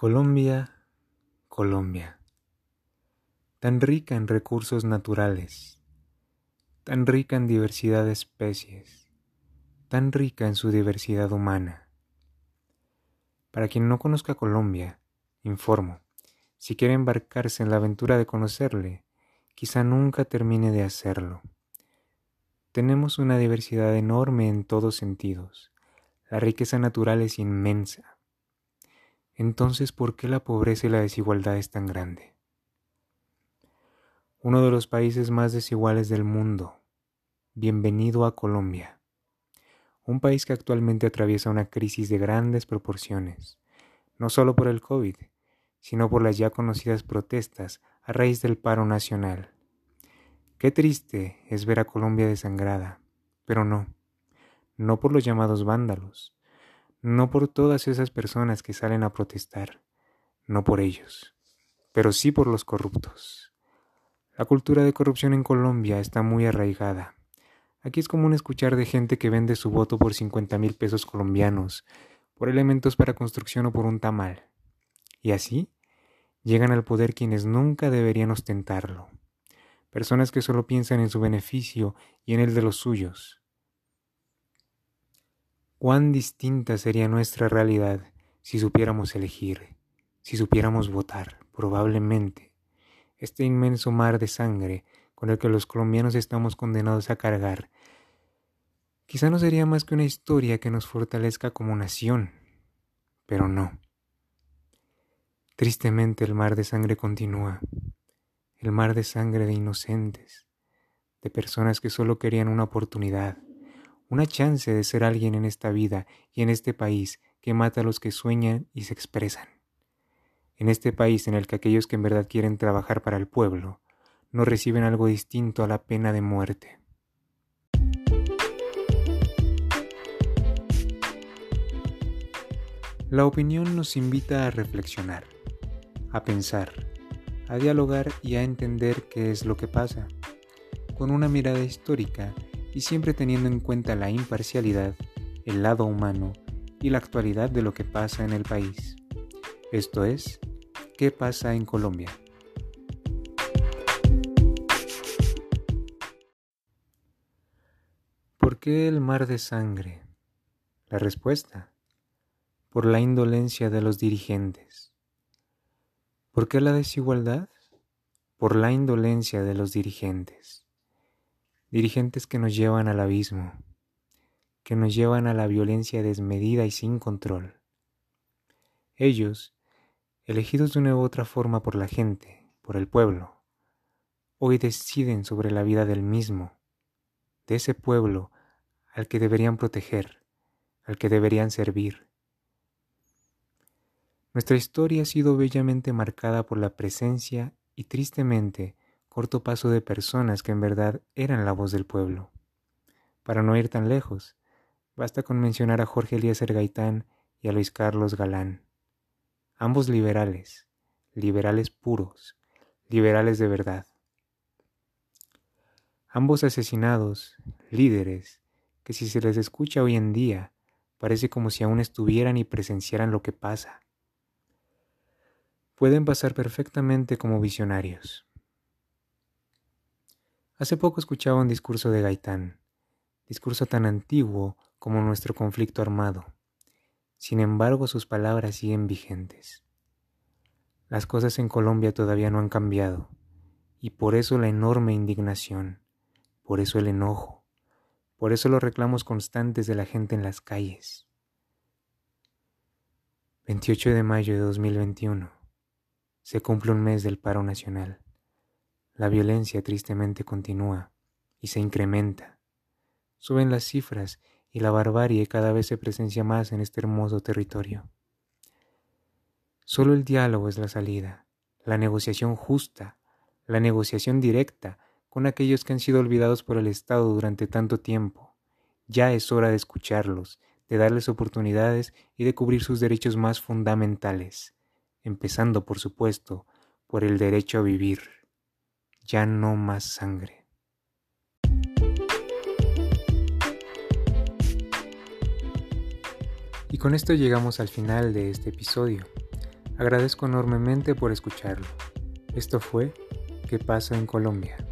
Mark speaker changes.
Speaker 1: Colombia, Colombia, tan rica en recursos naturales, tan rica en diversidad de especies, tan rica en su diversidad humana. Para quien no conozca Colombia, informo, si quiere embarcarse en la aventura de conocerle, quizá nunca termine de hacerlo. Tenemos una diversidad enorme en todos sentidos. La riqueza natural es inmensa entonces ¿por qué la pobreza y la desigualdad es tan grande? Uno de los países más desiguales del mundo. Bienvenido a Colombia. Un país que actualmente atraviesa una crisis de grandes proporciones, no solo por el COVID, sino por las ya conocidas protestas a raíz del paro nacional. Qué triste es ver a Colombia desangrada, pero no, no por los llamados vándalos, no por todas esas personas que salen a protestar, no por ellos, pero sí por los corruptos. La cultura de corrupción en Colombia está muy arraigada. Aquí es común escuchar de gente que vende su voto por 50 mil pesos colombianos, por elementos para construcción o por un tamal. Y así llegan al poder quienes nunca deberían ostentarlo. Personas que solo piensan en su beneficio y en el de los suyos, Cuán distinta sería nuestra realidad si supiéramos elegir, si supiéramos votar, probablemente. Este inmenso mar de sangre con el que los colombianos estamos condenados a cargar, quizá no sería más que una historia que nos fortalezca como nación, pero no. Tristemente el mar de sangre continúa, el mar de sangre de inocentes, de personas que solo querían una oportunidad, una chance de ser alguien en esta vida y en este país que mata a los que sueñan y se expresan. En este país en el que aquellos que en verdad quieren trabajar para el pueblo no reciben algo distinto a la pena de muerte. La opinión nos invita a reflexionar, a pensar, a dialogar y a entender qué es lo que pasa, con una mirada histórica y siempre teniendo en cuenta la imparcialidad, el lado humano y la actualidad de lo que pasa en el país. Esto es, ¿qué pasa en Colombia? ¿Por qué el mar de sangre? La respuesta, por la indolencia de los dirigentes. ¿Por qué la desigualdad? Por la indolencia de los dirigentes dirigentes que nos llevan al abismo, que nos llevan a la violencia desmedida y sin control. Ellos, elegidos de una u otra forma por la gente, por el pueblo, hoy deciden sobre la vida del mismo, de ese pueblo al que deberían proteger, al que deberían servir. Nuestra historia ha sido bellamente marcada por la presencia y tristemente corto paso de personas que en verdad eran la voz del pueblo. Para no ir tan lejos, basta con mencionar a Jorge Eliezer Gaitán y a Luis Carlos Galán, ambos liberales, liberales puros, liberales de verdad. Ambos asesinados, líderes, que si se les escucha hoy en día, parece como si aún estuvieran y presenciaran lo que pasa. Pueden pasar perfectamente como visionarios. Hace poco escuchaba un discurso de Gaitán, discurso tan antiguo como nuestro conflicto armado. Sin embargo, sus palabras siguen vigentes. Las cosas en Colombia todavía no han cambiado, y por eso la enorme indignación, por eso el enojo, por eso los reclamos constantes de la gente en las calles. 28 de mayo de 2021. Se cumple un mes del paro nacional. La violencia tristemente continúa y se incrementa. Suben las cifras y la barbarie cada vez se presencia más en este hermoso territorio. Solo el diálogo es la salida, la negociación justa, la negociación directa con aquellos que han sido olvidados por el Estado durante tanto tiempo. Ya es hora de escucharlos, de darles oportunidades y de cubrir sus derechos más fundamentales, empezando, por supuesto, por el derecho a vivir ya no más sangre. Y con esto llegamos al final de este episodio. Agradezco enormemente por escucharlo. Esto fue ¿Qué pasa en Colombia?